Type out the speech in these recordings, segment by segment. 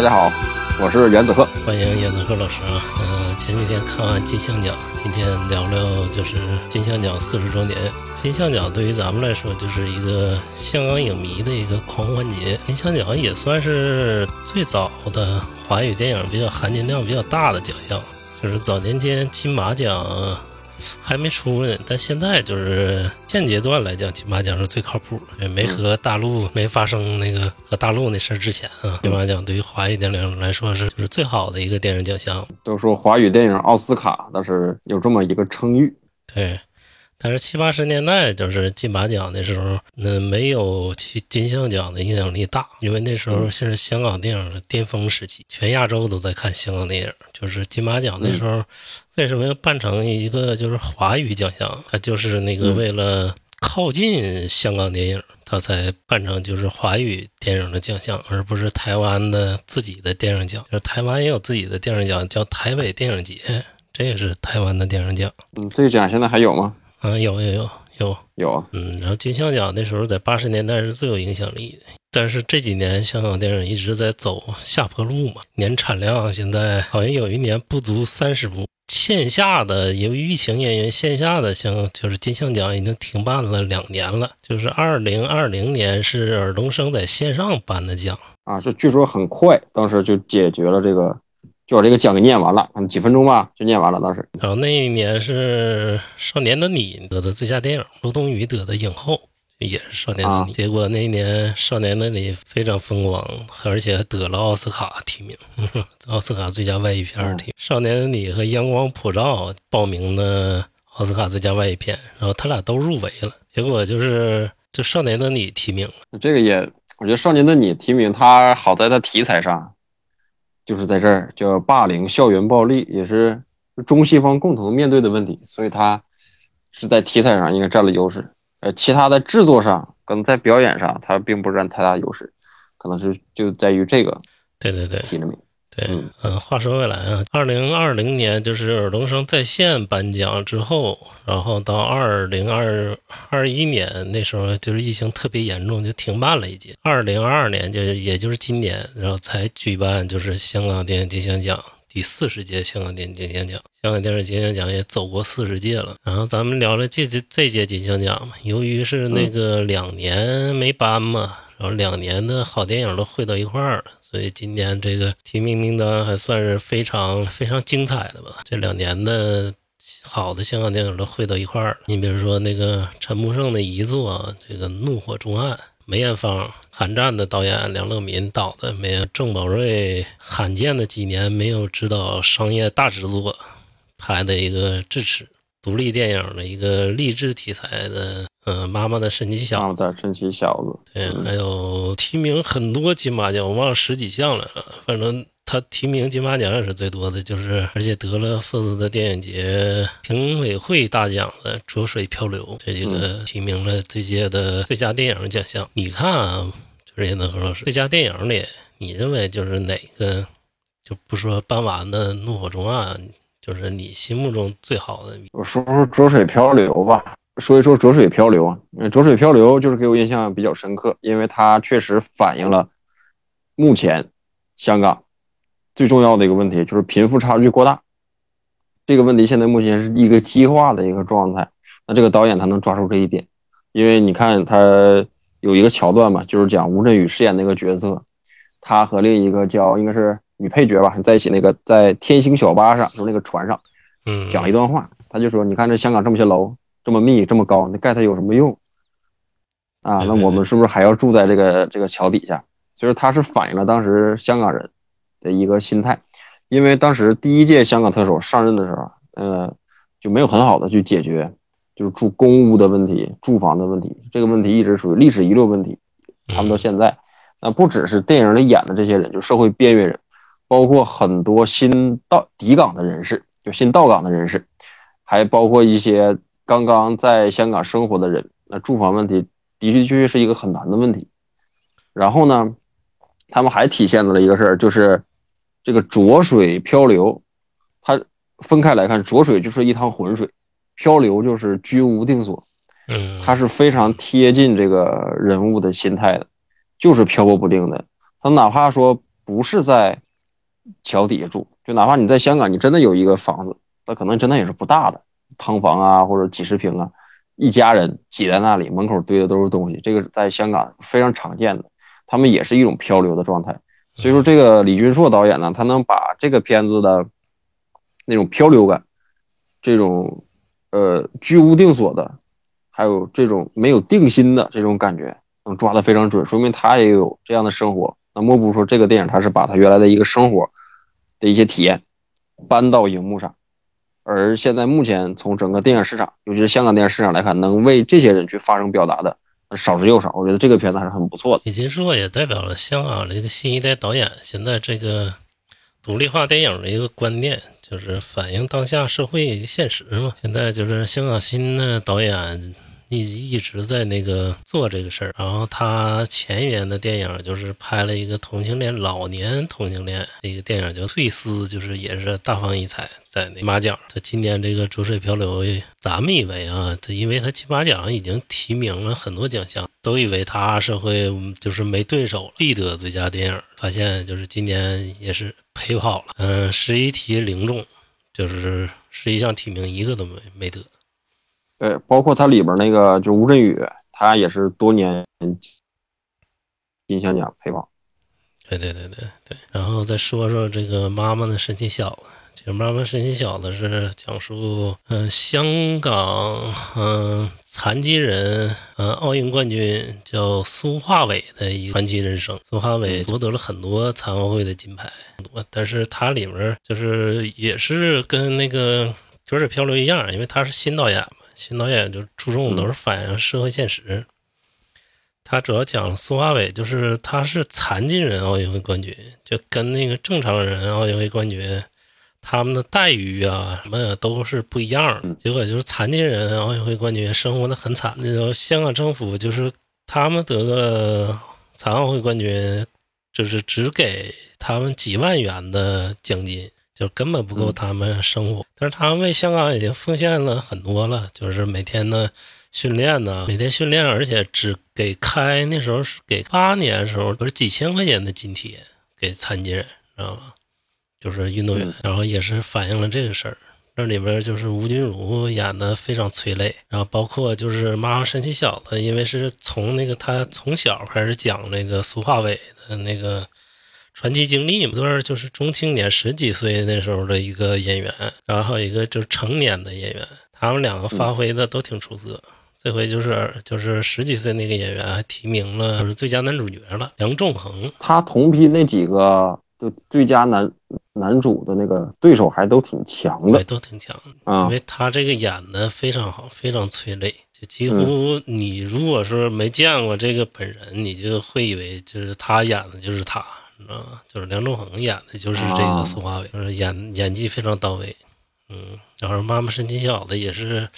大家好，我是袁子鹤。欢迎袁子鹤老师啊。嗯、前几天看完金像奖，今天聊聊就是金像奖四十周年。金像奖对于咱们来说，就是一个香港影迷的一个狂欢节。金像奖也算是最早的华语电影比较含金量比较大的奖项，就是早年间金马奖。还没出呢，但现在就是现阶段来讲，金马奖是最靠谱的。也没和大陆没发生那个和大陆那事儿之前啊，金马奖对于华语电影来说是就是最好的一个电影奖项。都说华语电影奥斯卡，但是有这么一个称誉。对，但是七八十年代就是金马奖的时候，那没有金金像奖的影响力大，因为那时候是香港电影的巅峰时期，全亚洲都在看香港电影。就是金马奖那时候，为什么要办成一个就是华语奖项？它就是那个为了靠近香港电影，它才办成就是华语电影的奖项，而不是台湾的自己的电影奖。就是台湾也有自己的电影奖，叫台北电影节，这也是台湾的电影奖。嗯，这个奖现在还有吗？嗯，有有有有有啊。嗯，然后金像奖那时候在八十年代是最有影响力的。但是这几年香港电影一直在走下坡路嘛，年产量现在好像有一年不足三十部。线下的由于疫情原因，线下的像就是金像奖已经停办了两年了。就是二零二零年是尔冬升在线上颁的奖啊，是据说很快，当时就解决了这个，就把这个奖给念完了，几分钟吧就念完了。当时，然后那一年是《少年的你》得的最佳电影，周冬雨得的影后。也是少年的你，结果那一年少年的你非常风光，而且还得了奥斯卡提名，奥斯卡最佳外语片提。少年的你和阳光普照报名的奥斯卡最佳外语片，然后他俩都入围了，结果就是就少年的你提名了。这个也，我觉得少年的你提名他好在他题材上，就是在这儿叫霸凌、校园暴力，也是中西方共同面对的问题，所以它是在题材上应该占了优势。呃，其他的制作上可能在表演上，它并不占太大优势，可能是就在于这个。对对对，提了名。对，嗯，话说回来啊，二零二零年就是尔冬升在线颁奖之后，然后到二零二二一年那时候就是疫情特别严重，就停办了一届。二零二二年就也就是今年，然后才举办就是香港电影金像奖。第四十届香港电影金像奖，香港电影金像奖也走过四十届了。然后咱们聊聊这届这届金像奖嘛，由于是那个两年没颁嘛，然后两年的好电影都汇到一块儿了，所以今年这个提名名单还算是非常非常精彩的吧。这两年的好的香港电影都汇到一块儿了。你比如说那个陈木胜的遗作，这个《怒火中案》。梅艳芳、寒战的导演梁乐民导的，没有郑宝瑞罕见的几年没有执导商业大制作，拍的一个智齿独立电影的一个励志题材的，嗯，妈妈的神奇小子，妈妈的神奇小子，对，还有提名很多金马奖，我忘了十几项来了，反正。他提名金马奖也是最多的，就是而且得了福斯的电影节评委会大奖的《浊水漂流》这几个提名了这届的最佳电影奖项。你看啊，就是叶德和老师，最佳电影里，你认为就是哪个？就不说颁完的《怒火中案》，就是你心目中最好的。我说说《浊水漂流》吧，说一说《浊水漂流》啊，《浊水漂流》就是给我印象比较深刻，因为它确实反映了目前香港。最重要的一个问题就是贫富差距过大，这个问题现在目前是一个激化的一个状态。那这个导演他能抓住这一点，因为你看他有一个桥段嘛，就是讲吴镇宇饰演那个角色，他和另一个叫应该是女配角吧，在一起那个在天星小巴上，就是那个船上，嗯，讲一段话，他就说：“你看这香港这么些楼，这么密，这么高，那盖它有什么用？啊，那我们是不是还要住在这个这个桥底下？”所以他是反映了当时香港人。的一个心态，因为当时第一届香港特首上任的时候，呃，就没有很好的去解决，就是住公屋的问题、住房的问题，这个问题一直属于历史遗留问题。他们到现在，那不只是电影里演的这些人，就社会边缘人，包括很多新到抵港的人士，就新到港的人士，还包括一些刚刚在香港生活的人，那住房问题的的确确是一个很难的问题。然后呢，他们还体现了一个事儿，就是。这个浊水漂流，它分开来看，浊水就是一滩浑水，漂流就是居无定所。嗯，它是非常贴近这个人物的心态的，就是漂泊不定的。他哪怕说不是在桥底下住，就哪怕你在香港，你真的有一个房子，那可能真的也是不大的汤房啊，或者几十平啊，一家人挤在那里，门口堆的都是东西，这个在香港非常常见的。他们也是一种漂流的状态。所以说，这个李军硕导演呢，他能把这个片子的那种漂流感，这种呃居无定所的，还有这种没有定心的这种感觉，能抓得非常准，说明他也有这样的生活。那莫不说，这个电影他是把他原来的一个生活的一些体验搬到荧幕上，而现在目前从整个电影市场，尤其是香港电影市场来看，能为这些人去发声表达的。少之又少，我觉得这个片子还是很不错的。李金硕也代表了香港的这个新一代导演，现在这个独立化电影的一个观念，就是反映当下社会现实嘛。现在就是香港新的导演。一一直在那个做这个事儿，然后他前一年的电影就是拍了一个同性恋老年同性恋一个电影叫《翠丝》，就是也是大放异彩，在那马奖。他今年这个《浊水漂流》，咱们以为啊，他因为他金马奖已经提名了很多奖项，都以为他社会就是没对手，必得最佳电影。发现就是今年也是陪跑了，嗯，十一题零中，就是十一项提名一个都没没得。对，包括它里边那个，就吴镇宇，他也是多年金像奖陪跑。对对对对对，然后再说说这个妈妈的神奇小子。这个妈妈神奇小子是讲述，嗯，香港，嗯，残疾人，嗯，奥运冠军叫苏化伟的一个传奇人生。苏化伟夺得了很多残奥会的金牌，但是他里面就是也是跟那个《浊水漂流》一样，因为他是新导演。新导演就注重都是反映社会现实，他主要讲苏华伟，就是他是残疾人奥运会冠军，就跟那个正常人奥运会冠军，他们的待遇啊什么都是不一样。结果就是残疾人奥运会冠军生活的很惨，那个香港政府就是他们得个残奥会冠军，就是只给他们几万元的奖金。就根本不够他们生活，但是他们为香港已经奉献了很多了，就是每天的训练呢，每天训练，而且只给开那时候是给八年的时候，不是几千块钱的津贴给残疾人，知道吗？就是运动员，然后也是反映了这个事儿。这里边就是吴君如演的非常催泪，然后包括就是《妈妈神奇小子》，因为是从那个他从小开始讲那个苏化伟的那个。传奇经历嘛，都是就是中青年十几岁那时候的一个演员，然后一个就是成年的演员，他们两个发挥的都挺出色。这回就是就是十几岁那个演员还提名了就是最佳男主角了，梁仲恒。他同批那几个就最佳男男主的那个对手还都挺强的，都挺强啊，因为他这个演的非常好，非常催泪，就几乎你如果说没见过这个本人，你就会以为就是他演的就是他。啊，就是梁仲恒演的，就是这个苏华伟，就是演演技非常到位。嗯，然后《妈妈神奇小子》也是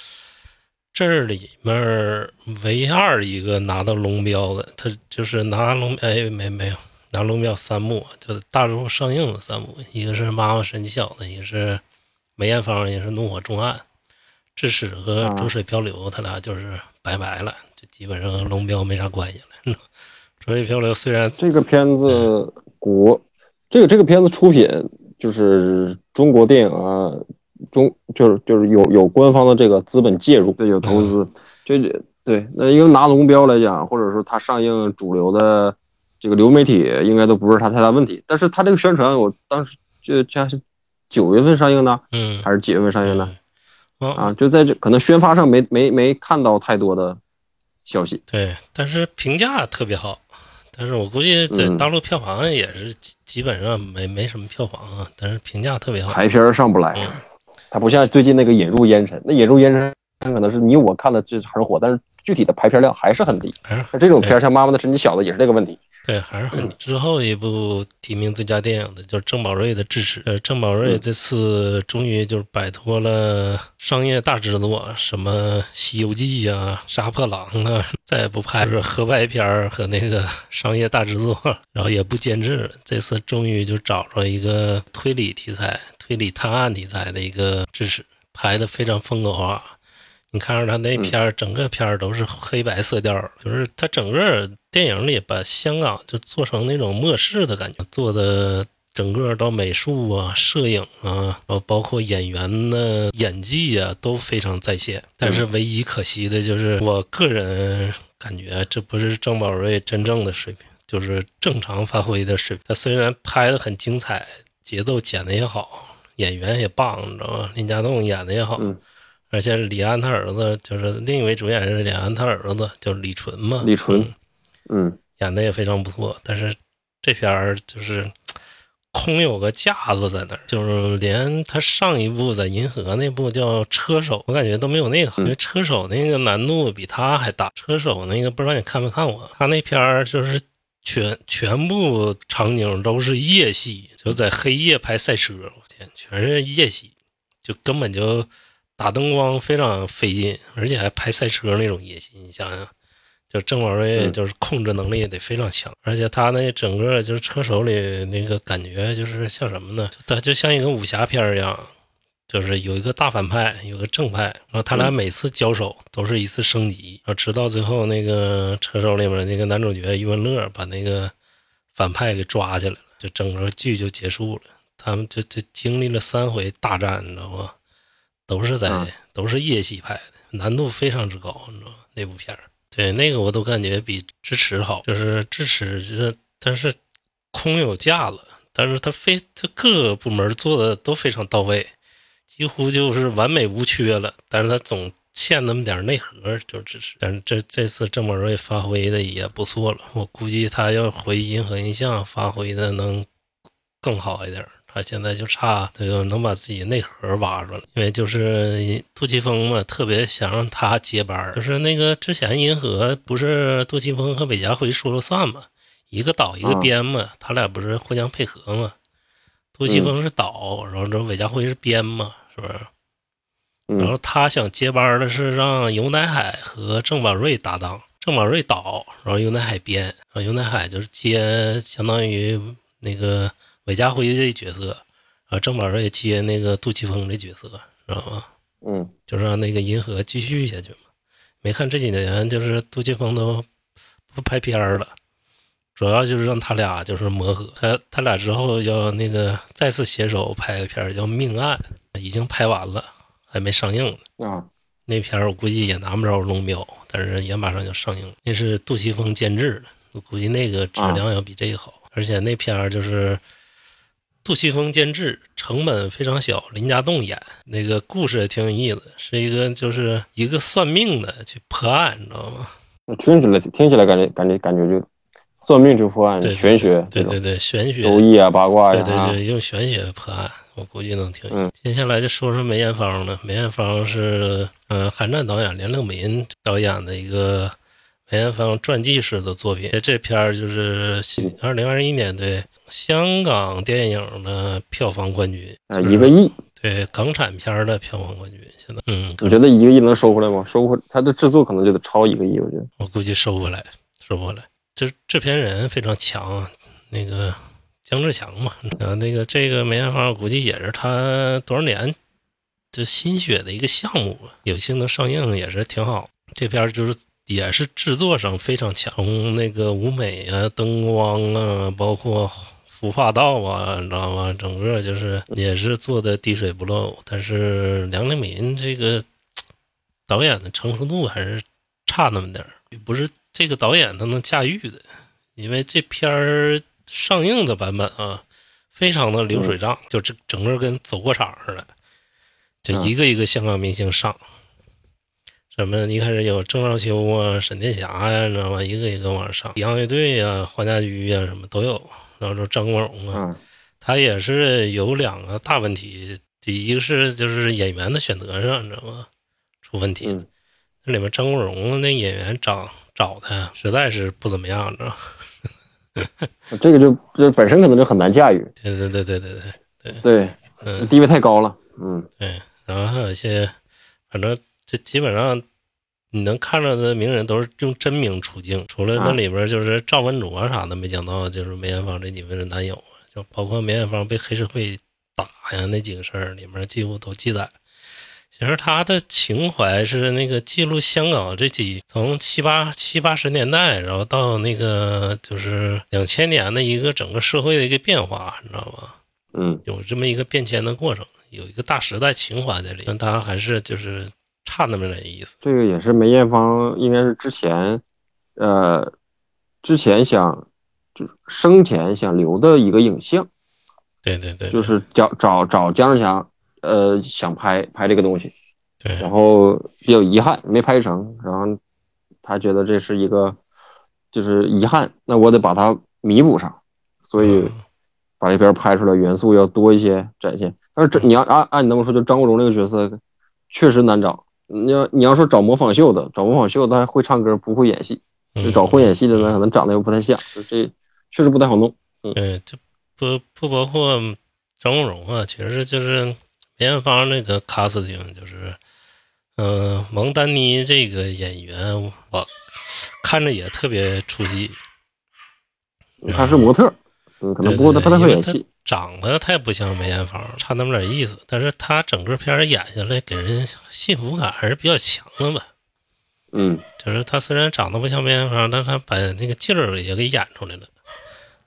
这里面唯二一个拿到龙标的，他就是拿龙哎没没有拿龙标三部，就是大陆上映的三部，一个是《妈妈神奇小子》，一个是梅艳芳，也是《怒火重案》，致使和《浊水漂流》，他俩就是拜拜了，就基本上和龙标没啥关系了。《浊水漂流》虽然这个片子。国，这个这个片子出品就是中国电影啊，中就是就是有有官方的这个资本介入，对，有投资，就对。那因为拿龙标来讲，或者说它上映主流的这个流媒体，应该都不是它太大问题。但是它这个宣传，我当时就像是九月份上映的，嗯，还是几月份上映的？啊，就在这可能宣发上没没没看到太多的消息。对，但是评价特别好。但是我估计在大陆票房也是基基本上没没什么票房啊，但是评价特别好。排片上不来，它不像最近那个《引入烟尘》，那《引入烟尘》可能是你我看的这很火，但是具体的排片量还是很低。那这种片像《妈妈的神奇小子》也是这个问题。对，还是很之后一部提名最佳电影的，就是郑宝瑞的《智齿》。呃，郑宝瑞这次终于就是摆脱了商业大制作，什么《西游记》啊、《杀破狼》啊，再也不拍是合拍片和那个商业大制作，然后也不监制。这次终于就找着一个推理题材、推理探案题材的一个《智齿》，拍的非常风格化。你看着他那片儿，整个片儿都是黑白色调，就是他整个电影里把香港就做成那种末世的感觉，做的整个到美术啊、摄影啊，包包括演员的演技啊，都非常在线。但是唯一可惜的就是，我个人感觉这不是郑宝瑞真正的水平，就是正常发挥的水平。他虽然拍的很精彩，节奏剪的也好，演员也棒，你知道吗？林家栋演的也好。而且李安他儿子就是另一位主演是李安他儿子，叫李纯嘛。李纯，嗯，演的也非常不错。但是这片儿就是空有个架子在那儿，就是连他上一部在银河那部叫《车手》，我感觉都没有那个好。因为《车手》那个难度比他还大，《车手》那个不知道你看没看过？他那片儿就是全全部场景都是夜戏，就在黑夜拍赛车，我天，全是夜戏，就根本就。打灯光非常费劲，而且还拍赛车那种野心。你想想，就郑宝瑞就是控制能力也得非常强，而且他那整个就是车手里那个感觉就是像什么呢？他就像一个武侠片一样，就是有一个大反派，有个正派，然后他俩每次交手都是一次升级，直到最后那个车手里面那个男主角余文乐把那个反派给抓起来了，就整个剧就结束了。他们就就经历了三回大战，你知道吗？都是在都是夜戏拍的，难度非常之高，你知道吗？那部片儿，对那个我都感觉比智齿好，就是智齿，就是但是空有架子，但是它非它各个部门做的都非常到位，几乎就是完美无缺了。但是它总欠那么点内核，就智齿。但是这这次郑宝瑞发挥的也不错了，我估计他要回银河映像发挥的能更好一点。他现在就差这个能把自己内核挖出来，因为就是杜琪峰嘛，特别想让他接班就是那个之前银河不是杜琪峰和韦家辉说了算嘛，一个导一个编嘛，他俩不是互相配合嘛。杜琪峰是导，然后这韦家辉是编嘛，是不是？然后他想接班的是让尤乃海和郑宝瑞搭档，郑宝瑞导，然后尤乃海编，然后尤乃海就是接相当于那个。韦家辉这角色，啊，郑宝瑞接那个杜琪峰这角色，知道吗？嗯，就让那个银河继续下去嘛。没看这几年，就是杜琪峰都不拍片儿了，主要就是让他俩就是磨合。他他俩之后要那个再次携手拍个片儿叫《命案》，已经拍完了，还没上映呢。啊，那片儿我估计也拿不着龙标，但是也马上就上映了。那是杜琪峰监制的，我估计那个质量要比这个好，而且那片儿就是。杜琪峰监制，成本非常小，林家栋演那个故事也挺有意思，是一个就是一个算命的去破案，你知道吗？听起来听起来感觉感觉感觉就算命就破案，玄学，对对对，玄学，周易啊，八卦呀，对对对，用玄学破案，我估计能听。嗯，接下来就说说梅艳芳了。梅艳芳是呃，韩战导演梁乐民导演的一个。梅艳芳传记式的作品，这片儿就是二零二一年对香港电影的票房冠军啊，一个亿，对港产片的票房冠军。现在，嗯，我觉得一个亿能收回来吗？收回他的制作可能就得超一个亿，我觉得。我估计收回来，收回来。这制片人非常强，那个姜志强嘛，啊，那个这个梅艳芳估计也是他多少年就心血的一个项目吧，有幸能上映也是挺好。这片儿就是。也是制作上非常强，从那个舞美啊、灯光啊，包括服化道啊，你知道吗？整个就是也是做的滴水不漏。但是梁立民这个导演的成熟度还是差那么点儿，不是这个导演他能驾驭的。因为这片儿上映的版本啊，非常的流水账，就整整个跟走过场似的，就一个一个香港明星上。什么？一开始有郑少秋啊、沈殿霞呀，你知道吗？一个一个往上，洋乐队呀、黄家驹呀，什么都有。然后说张国荣啊，他也是有两个大问题，第一个是就是演员的选择上，你知道吗？出问题。那里面张国荣那演员找找他实在是不怎么样，你知道。这个就就本身可能就很难驾驭。对对对对对对对对，嗯，地位太高了。嗯，对。然后还有一些，反正。这基本上你能看着的名人都是用真名出镜，除了那里边就是赵文卓啥的没想到，就是梅艳芳这几位的男友，就包括梅艳芳被黑社会打呀那几个事儿里面几乎都记载。其实他的情怀是那个记录香港这几从七八七八十年代，然后到那个就是两千年的一个整个社会的一个变化，你知道吧？嗯，有这么一个变迁的过程，有一个大时代情怀在里，但他还是就是差那么点意思。这个也是梅艳芳应该是之前，呃，之前想就生前想留的一个影像，对对对，就是找找找姜志强，呃，想拍拍这个东西，对，然后比较遗憾没拍成，然后他觉得这是一个就是遗憾，那我得把它弥补上，所以。嗯把这片拍出来元素要多一些展现，但是这你要按按你那么说，就张国荣这个角色确实难找。你要你要说找模仿秀的，找模仿秀的还会唱歌不会演戏，就找会演戏的呢，可能长得又不太像，就这确实不太好弄。嗯，对，就不不包括张国荣啊，其实就是梅艳芳那个卡斯汀，就是嗯，蒙丹妮这个演员，我看着也特别出戏。他是模特。嗯，可能不过他不太会演戏，长得太不像梅艳芳，差那么点意思。但是他整个片演下来，给人幸福感还是比较强的吧。嗯，就是他虽然长得不像梅艳芳，但他把那个劲儿也给演出来了。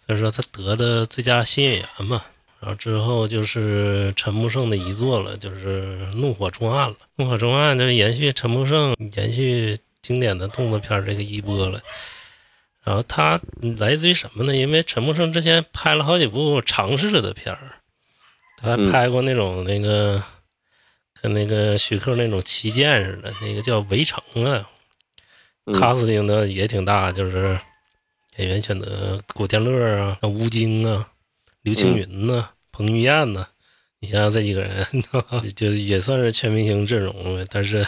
所以说他得的最佳新演员嘛。然后之后就是陈木胜的遗作了，就是《怒火重案》了。《怒火重案》就是延续陈木胜延续经典的动作片这个衣钵了。然后他来自于什么呢？因为陈木胜之前拍了好几部尝试的片儿，他还拍过那种那个跟那个徐克那种旗舰似的，那个叫《围城》啊，卡斯汀的也挺大，就是演员选择古天乐啊、吴京啊、刘青云呐、彭于晏呐，你想想这几个人，就也算是全明星阵容了，但是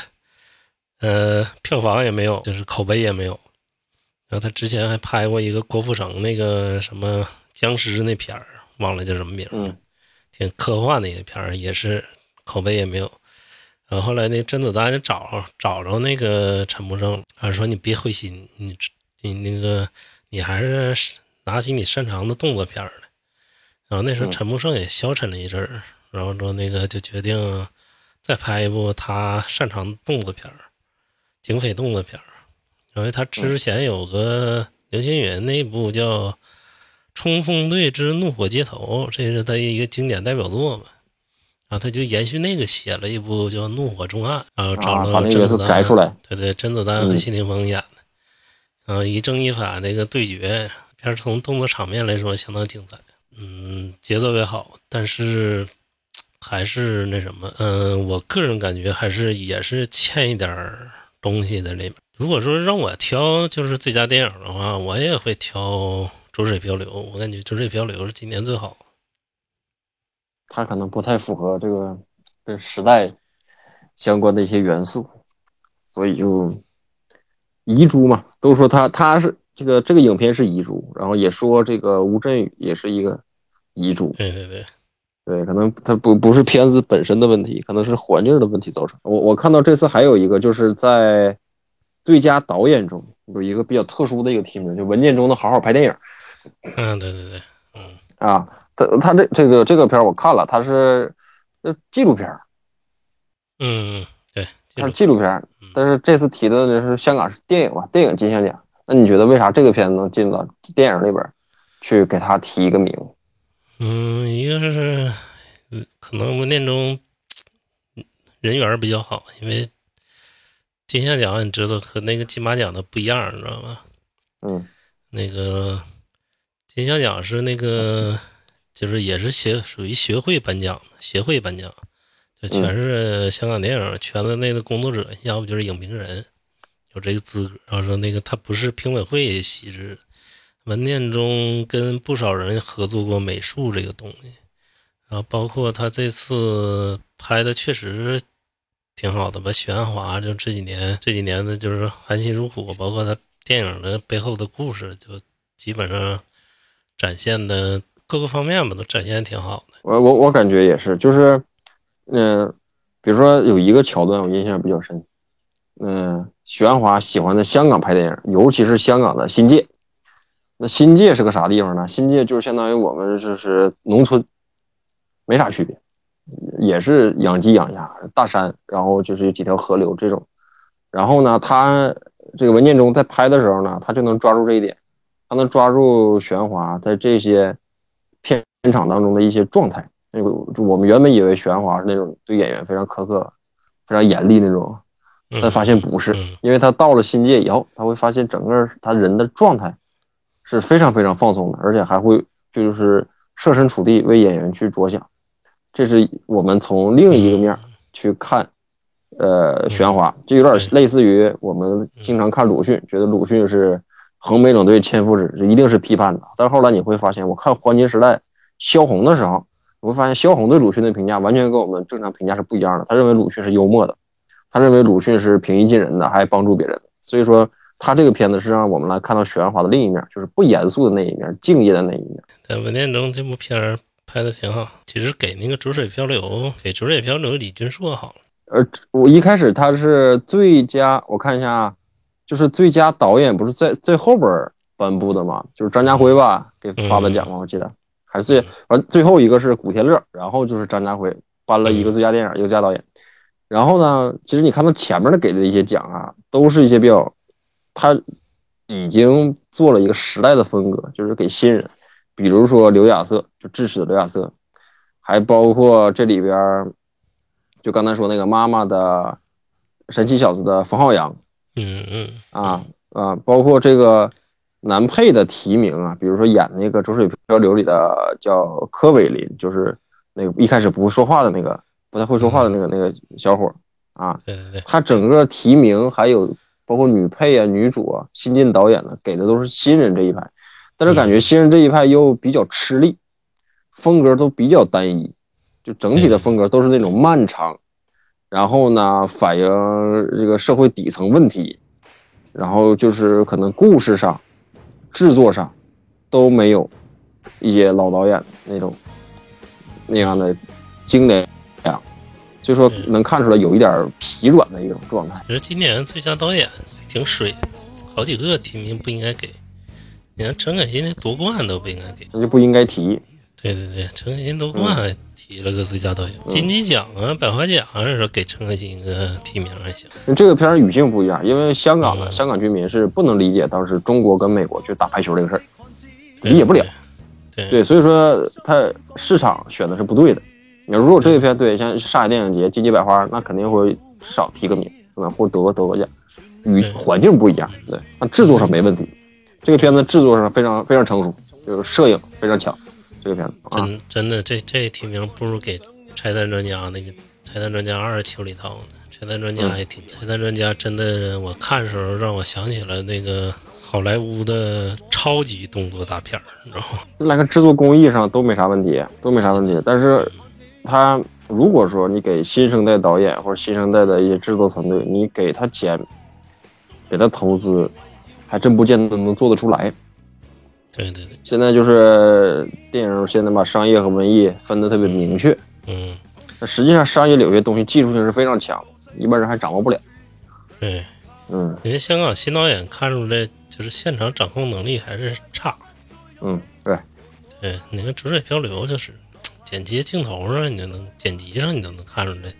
呃，票房也没有，就是口碑也没有。然后他之前还拍过一个郭富城那个什么僵尸那片儿，忘了叫什么名了，挺科幻的一个片儿，也是口碑也没有。然后后来那甄子丹就找找着那个陈木胜，他说：“你别灰心，你你那个你还是拿起你擅长的动作片儿来。”然后那时候陈木胜也消沉了一阵儿，然后说那个就决定再拍一部他擅长的动作片儿，警匪动作片儿。因为他之前有个刘青云那部叫《冲锋队之怒火街头》，这是他一个经典代表作嘛，然后他就延续那个写了一部叫《怒火重案》，然后找了甄子丹，对对，甄子丹和谢霆锋演的，然后一正一反这个对决，片从动作场面来说相当精彩，嗯，节奏也好，但是还是那什么，嗯，我个人感觉还是也是欠一点东西在里面。如果说让我挑就是最佳电影的话，我也会挑《浊水漂流》。我感觉《浊水漂流》是今年最好。它可能不太符合这个跟时代相关的一些元素，所以就遗珠嘛。都说他他是这个这个影片是遗珠，然后也说这个吴镇宇也是一个遗珠。对对对对，可能他不不是片子本身的问题，可能是环境的问题造成。我我看到这次还有一个就是在。最佳导演中有一个比较特殊的一个提名，就文件中的好好拍电影。嗯，对对对，嗯啊，他他这这个这个片我看了，他是呃纪录片。嗯，对，它是纪录片，但是这次提的呢是香港是电影吧，电影金像奖。那你觉得为啥这个片子能进到电影里边去给他提一个名？嗯，一个是可能文件中人缘比较好，因为。金像奖你知道和那个金马奖的不一样，你知道吗？嗯，那个金像奖是那个，就是也是协属于协会颁奖，协会颁奖，就全是香港电影圈子内的工作者，要不就是影评人有这个资格。然后说那个他不是评委会席制，文件中跟不少人合作过美术这个东西，然后包括他这次拍的确实。挺好的吧？许鞍华就这几年，这几年的就是含辛茹苦，包括他电影的背后的故事，就基本上展现的各个方面吧，都展现的挺好的。我我我感觉也是，就是，嗯，比如说有一个桥段我印象比较深，嗯，许鞍华喜欢在香港拍电影，尤其是香港的新界。那新界是个啥地方呢？新界就是相当于我们就是农村，没啥区别。也是养鸡养鸭，大山，然后就是有几条河流这种。然后呢，他这个文件中在拍的时候呢，他就能抓住这一点，他能抓住玄华在这些片场当中的一些状态。那个我们原本以为玄华是那种对演员非常苛刻、非常严厉那种，但发现不是，因为他到了新界以后，他会发现整个他人的状态是非常非常放松的，而且还会就是设身处地为演员去着想。这是我们从另一个面去看。呃，玄华就有点类似于我们经常看鲁迅，觉得鲁迅是横眉冷对千夫指，这一定是批判的。但后来你会发现，我看《黄金时代》萧红的时候，你会发现萧红对鲁迅的评价完全跟我们正常评价是不一样的。他认为鲁迅是幽默的，他认为鲁迅是平易近人的，还帮助别人的。所以说，他这个片子是让我们来看到玄华的另一面，就是不严肃的那一面，敬业的那一面。在文念中这部片儿拍的挺好，其实给那个《逐水漂流》给《逐水漂流》李军硕好了。呃，我一开始他是最佳，我看一下啊，就是最佳导演不是在最后边颁布的吗？就是张家辉吧给发的奖吗？我记得还是最完最后一个是古天乐，然后就是张家辉颁了一个最佳电影，一个最佳导演。然后呢，其实你看到前面的给的一些奖啊，都是一些比较，他已经做了一个时代的风格，就是给新人，比如说刘亚瑟，就智齿的刘亚瑟，还包括这里边。就刚才说那个妈妈的神奇小子的冯浩洋，嗯嗯啊啊，包括这个男配的提名啊，比如说演那个《浊水漂流》里的叫柯伟林，就是那个一开始不会说话的那个，不太会说话的那个那个小伙啊，对对对，他整个提名还有包括女配啊、女主啊、新晋导演的，给的都是新人这一派，但是感觉新人这一派又比较吃力，风格都比较单一。就整体的风格都是那种漫长，然后呢，反映这个社会底层问题，然后就是可能故事上、制作上都没有一些老导演那种那样的经典呀，所以说能看出来有一点疲软的一种状态。其实今年最佳导演挺水，好几个提名不应该给，你看陈可辛连夺冠都不应该给，那就不应该提。对对对，陈可辛夺冠。提了个最佳导演金鸡奖啊，百花奖，是说给陈可辛一个提名还行。这个片儿语境不一样，因为香港的香港居民是不能理解当时中国跟美国去打排球这个事儿，理解不了。对对，所以说他市场选的是不对的。你如果这一片对，像上海电影节金鸡百花，那肯定会少提个名，或者得个得个奖。与环境不一样，对，那制作上没问题。这个片子制作上非常非常成熟，就是摄影非常强。这个片子真真的，这这提名不如给《拆弹专家》那个《拆弹专家二》邱礼涛呢，《拆弹专家》也挺，《拆弹专家》真的，我看的时候让我想起了那个好莱坞的超级动作大片儿，你知道吗？来 看制作工艺上都没啥问题，都没啥问题。但是，他如果说你给新生代导演或者新生代的一些制作团队，你给他钱，给他投资，还真不见得能做得出来。对对对，现在就是电影，现在把商业和文艺分得特别明确。嗯，那实际上商业里有些东西技术性是非常强，一般人还掌握不了。对，嗯，因为香港新导演看出来就是现场掌控能力还是差。嗯，对，对，你看《逐水漂流》就是剪辑镜头上你就能剪辑上你都能看出来，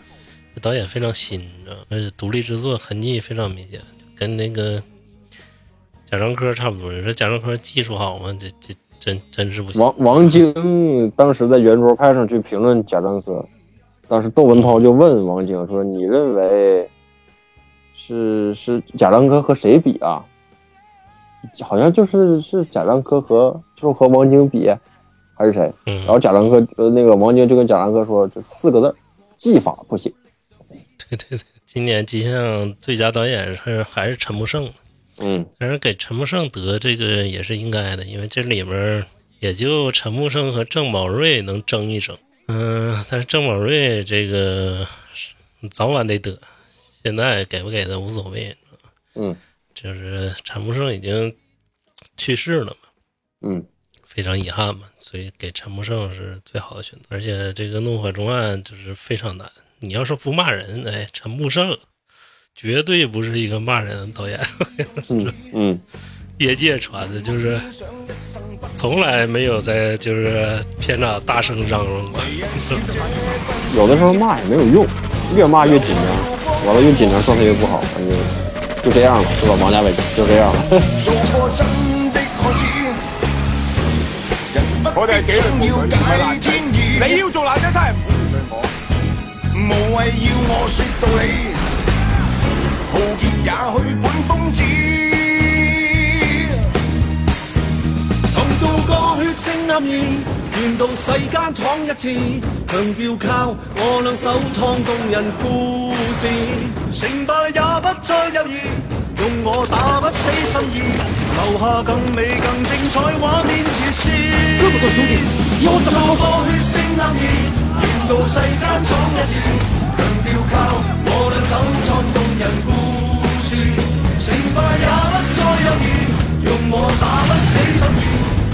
这导演非常新，你知道而且独立制作痕迹非常明显，跟那个。贾樟柯差不多，你说贾樟柯技术好吗？这这真真是不行。王王晶当时在圆桌派上去评论贾樟柯，当时窦文涛就问王晶说：“你认为是是贾樟柯和谁比啊？好像就是是贾樟柯和就是和王晶比，还是谁？然后贾樟柯呃那个王晶就跟贾樟柯说这四个字：技法不行。对对对，今年金像最佳导演是还是陈木胜。嗯，但是给陈木胜得这个也是应该的，因为这里面也就陈木胜和郑宝瑞能争一争。嗯，但是郑宝瑞这个早晚得得，现在给不给他无所谓。嗯，就是陈木胜已经去世了嘛。嗯，非常遗憾嘛，所以给陈木胜是最好的选择。而且这个怒火中案就是非常难，你要说不骂人，哎，陈木胜。绝对不是一个骂人的导演，嗯 嗯，业界传的，就是从来没有在就是片场大声嚷嚷过。有的时候骂也没有用，越骂越紧张，完了越紧张状态越不好，反正就这样了，是吧？王家卫就这样了。我哋系纪律部队，唔系烂仔。你要做烂仔，真系唔好面对我。無謂要我說道理，浩杰也许本疯子。同做个血性男兒，願到世间闯一次，强调靠我两手创动人故事，成败也不再猶豫，用我打不死心意，留下更美更精彩画面傳説。這麼多兄弟，我做个血性男兒。願到世间闯一次，强调靠我两手创动人故我打不死心意，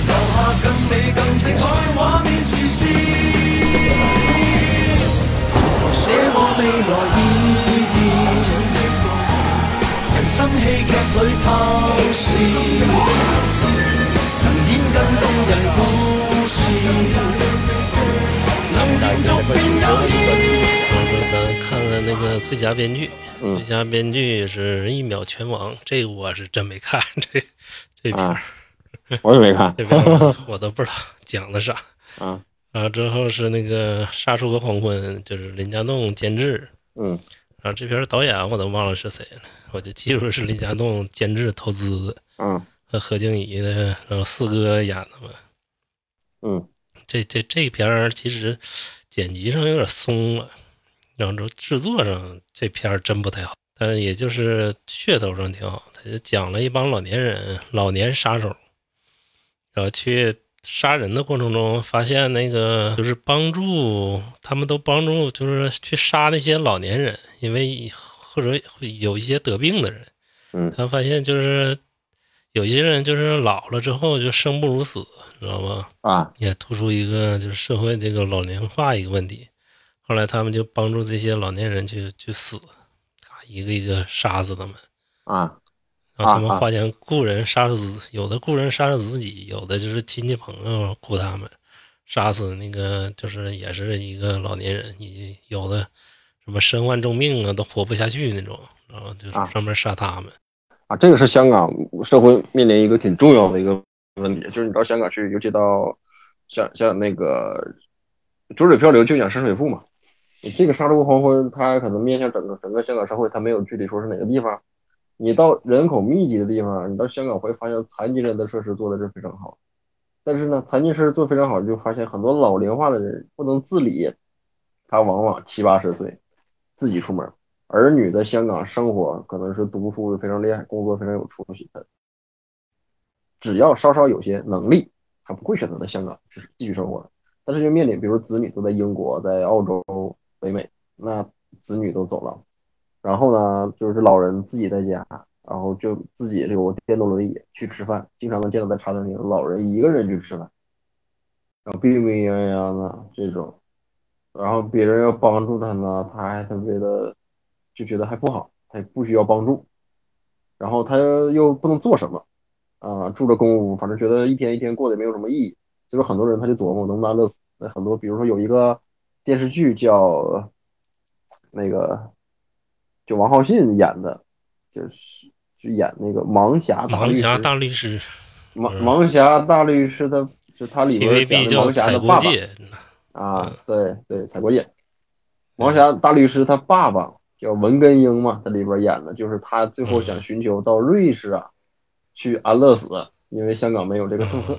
留下更美更精彩画面傳説，寫我未来意義，人生戏剧里透视，能演更动人故事。咱看看那个最佳编剧，最佳编剧是一秒拳王，这个我是真没看，这这片我也没看，这片我都不知道讲的啥。啊。然后之后是那个杀出个黄昏，就是林家栋监制，嗯，然后这片导演我都忘了是谁了，我就记住是林家栋监制投资，嗯，和何静怡的然后四哥演的嘛，嗯。这这这片儿其实剪辑上有点松了，然后制作上这片儿真不太好，但是也就是噱头上挺好。他就讲了一帮老年人，老年杀手，然后去杀人的过程中，发现那个就是帮助他们都帮助，就是去杀那些老年人，因为或者有一些得病的人，嗯，他发现就是有些人就是老了之后就生不如死。知道吧？啊，也突出一个就是社会这个老龄化一个问题。后来他们就帮助这些老年人去去死，啊，一个一个杀死他们。啊，然后他们花钱雇人杀死，有的雇人杀死自己，有的就是亲戚朋友雇他们杀死那个，就是也是一个老年人，你有的什么身患重病啊，都活不下去那种，然后就上面杀他们。啊，这个是香港社会面临一个挺重要的一个。问题就是你到香港去，尤其到像像那个《浊水漂流》就讲深水埗嘛。你这个《杀出个黄昏》，它可能面向整个整个香港社会，它没有具体说是哪个地方。你到人口密集的地方，你到香港会发现残疾人的设施做的是非常好。但是呢，残疾设施做非常好，就发现很多老龄化的人不能自理，他往往七八十岁自己出门，儿女在香港生活可能是读书非常厉害，工作非常有出息的。只要稍稍有些能力，他不会选择在香港继续生活。但是就面临，比如子女都在英国、在澳洲、北美，那子女都走了，然后呢，就是老人自己在家，然后就自己这个电动轮椅去吃饭，经常能见到在茶餐厅老人一个人去吃饭，然后病病殃殃的这种，然后别人要帮助他呢，他还特别的就觉得还不好，他也不需要帮助，然后他又不能做什么。啊，住着公屋，反正觉得一天一天过得没有什么意义。就是很多人他就琢磨能不能安乐死。那很多，比如说有一个电视剧叫那个，就王浩信演的，就是就演那个盲侠大律师。盲侠大律师，盲盲侠大律师他，就他里面讲盲侠的爸爸。啊，对对，采国界。盲侠大律师他爸爸叫文根英嘛，在里边演的就是他最后想寻求到瑞士啊。去安乐死，因为香港没有这个政策，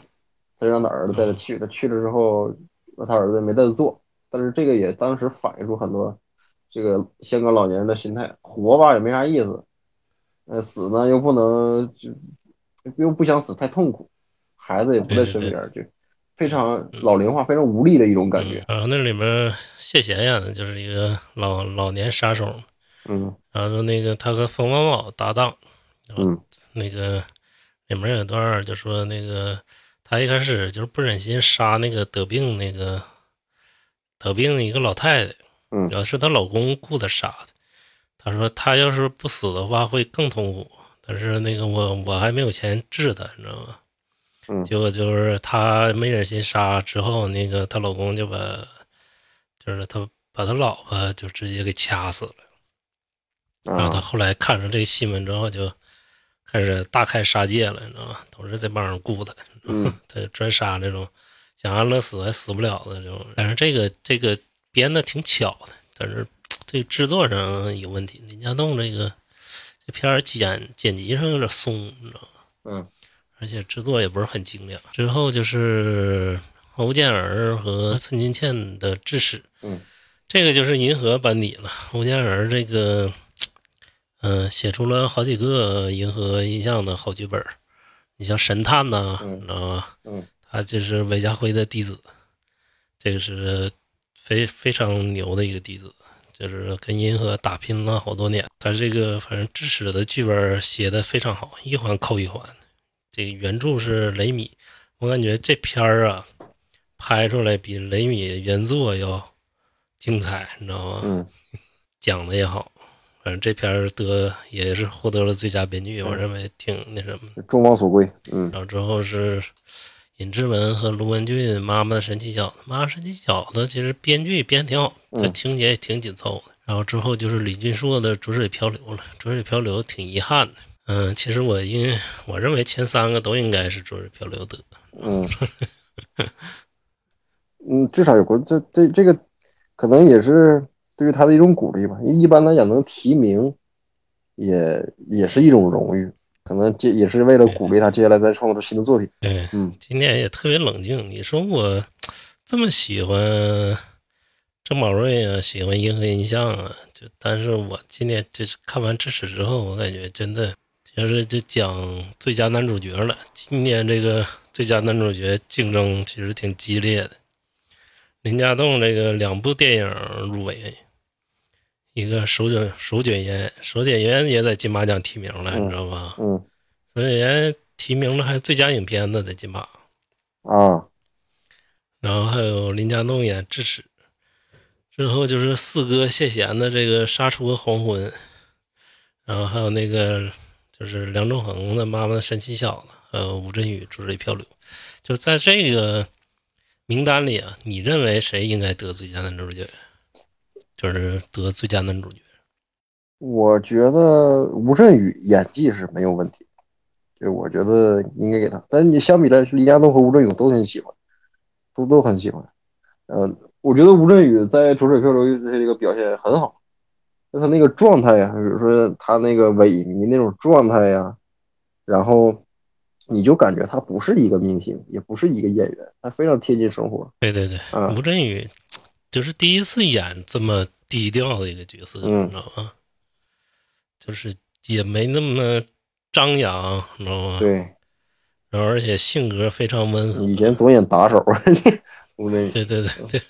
他就让他儿子带他去。他去了之后，那他儿子没带他做。但是这个也当时反映出很多这个香港老年人的心态：活吧也没啥意思，呃，死呢又不能就又不想死，太痛苦，孩子也不在身边，就非常老龄化、非常无力的一种感觉。然后那里面谢贤演的就是一个老老年杀手，嗯，然后那个他和冯宝宝搭档，嗯，那个。里面有段就说那个他一开始就是不忍心杀那个得病那个得病一个老太太，嗯主要是她老公雇她杀的。她说她要是不死的话会更痛苦，但是那个我我还没有钱治他，你知道吗？嗯结果就是她没忍心杀，之后那个她老公就把，就是他把他老婆就直接给掐死了。然后他啊，后来看上这个新闻之后，就开始大开杀戒了，你知道吗？都是这帮人雇他，嗯他专杀这种想安乐死还死不了的这种。但是这个这个编的挺巧的，但是这个制作上有问题。林家栋这个这片儿剪剪辑上有点松，你知道吗？嗯而且制作也不是很精良。之后就是侯建儿和孙金倩的致使，嗯，这个就是银河班底了。侯建儿这个，嗯、写出了好几个银河印象的好剧本儿。你像神探呐、嗯你知道吧？嗯，他就是韦家辉的弟子，这个是非非常牛的一个弟子。就是跟银河打拼了好多年，他这个反正智齿的剧本写的非常好，一环扣一环。这个原著是雷米，我感觉这片儿啊，拍出来比雷米原作要精彩，你知道吗？嗯 讲的也好，反正这片儿得也是获得了最佳编剧，嗯我认为挺那什么的。众望所归。嗯然后之后是尹志文和卢文俊《妈妈的神奇小子》，《妈妈神奇小子》其实编剧编挺好，它嗯情节也挺紧凑的。然后之后就是李俊硕的《逐水漂流》了，《逐水漂流》挺遗憾的。嗯，其实我应我认为前三个都应该是《逐水漂流》得。嗯 嗯，至少有过这这这个，可能也是对于他的一种鼓励吧。一般来讲，能提名也也是一种荣誉，可能接也是为了鼓励他接下来再创作出新的作品。对，嗯今天也特别冷静。你说我这么喜欢郑宝瑞啊，喜欢银河印象啊，就但是我今天就是看完《智齿》之后，我感觉真的就是就讲最佳男主角了。今年这个最佳男主角竞争其实挺激烈的。林家栋这个两部电影入围，一个手卷手卷烟，手卷烟也在金马奖提名了，嗯你知道吧？嗯手卷烟提名了还最佳影片呢，在金马。啊然后还有林家栋演智齿，之后就是四哥谢贤的这个《杀出个黄昏》，然后还有那个就是梁仲恒的《妈妈的神奇小子》，还有吴镇宇《逐水漂流》。就在这个名单里啊，你认为谁应该得最佳男主角？就是得最佳男主角。我觉得吴镇宇演技是没有问题，就我觉得应该给他。但是你相比来说，李家栋和吴镇宇我都很喜欢，都都很喜欢。嗯、我觉得吴镇宇在《浊水漂流》这个表现很好，就他那个状态呀，比如说他那个萎靡那种状态呀，然后你就感觉他不是一个明星，也不是一个演员，他非常贴近生活。对对对，啊吴镇宇就是第一次演这么低调的一个角色，嗯你知道吗？就是也没那么张扬，你知道吗？。对，然后而且性格非常温和。以前总演打手。对对对对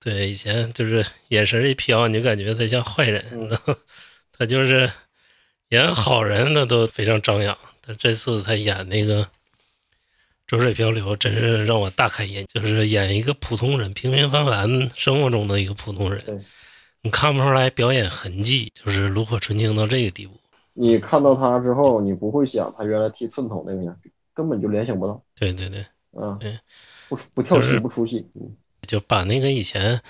对，以前就是眼神一飘，你就感觉他像坏人，嗯然后他就是演好人，他都非常张扬。但这次他演那个《浊水漂流》，真是让我大开眼，就是演一个普通人，平平凡凡生活中的一个普通人，你看不出来表演痕迹，就是炉火纯青到这个地步。你看到他之后，你不会想他原来剃寸头那个样，根本就联想不到。对对对，嗯对，不出不跳戏不出戏，嗯，就把那个以前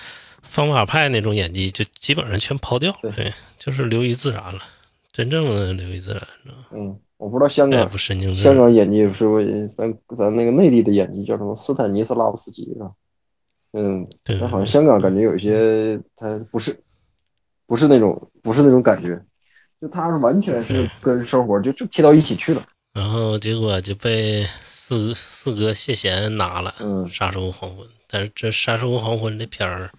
方法派那种演技，就基本上全抛掉，了对，就是流于自然了，真正的流于自然，知道吗？嗯，我不知道香港不神经质。香港演技是不是咱咱那个内地的演技叫什么斯坦尼斯拉夫斯基是吧？嗯，对，但好像香港感觉有一些他不是不是那种不是那种感觉，就他是完全是跟生活就就贴到一起去了，然后结果就被四四哥谢贤拿了，嗯杀出黄昏》。但是这《杀出黄昏》这片儿，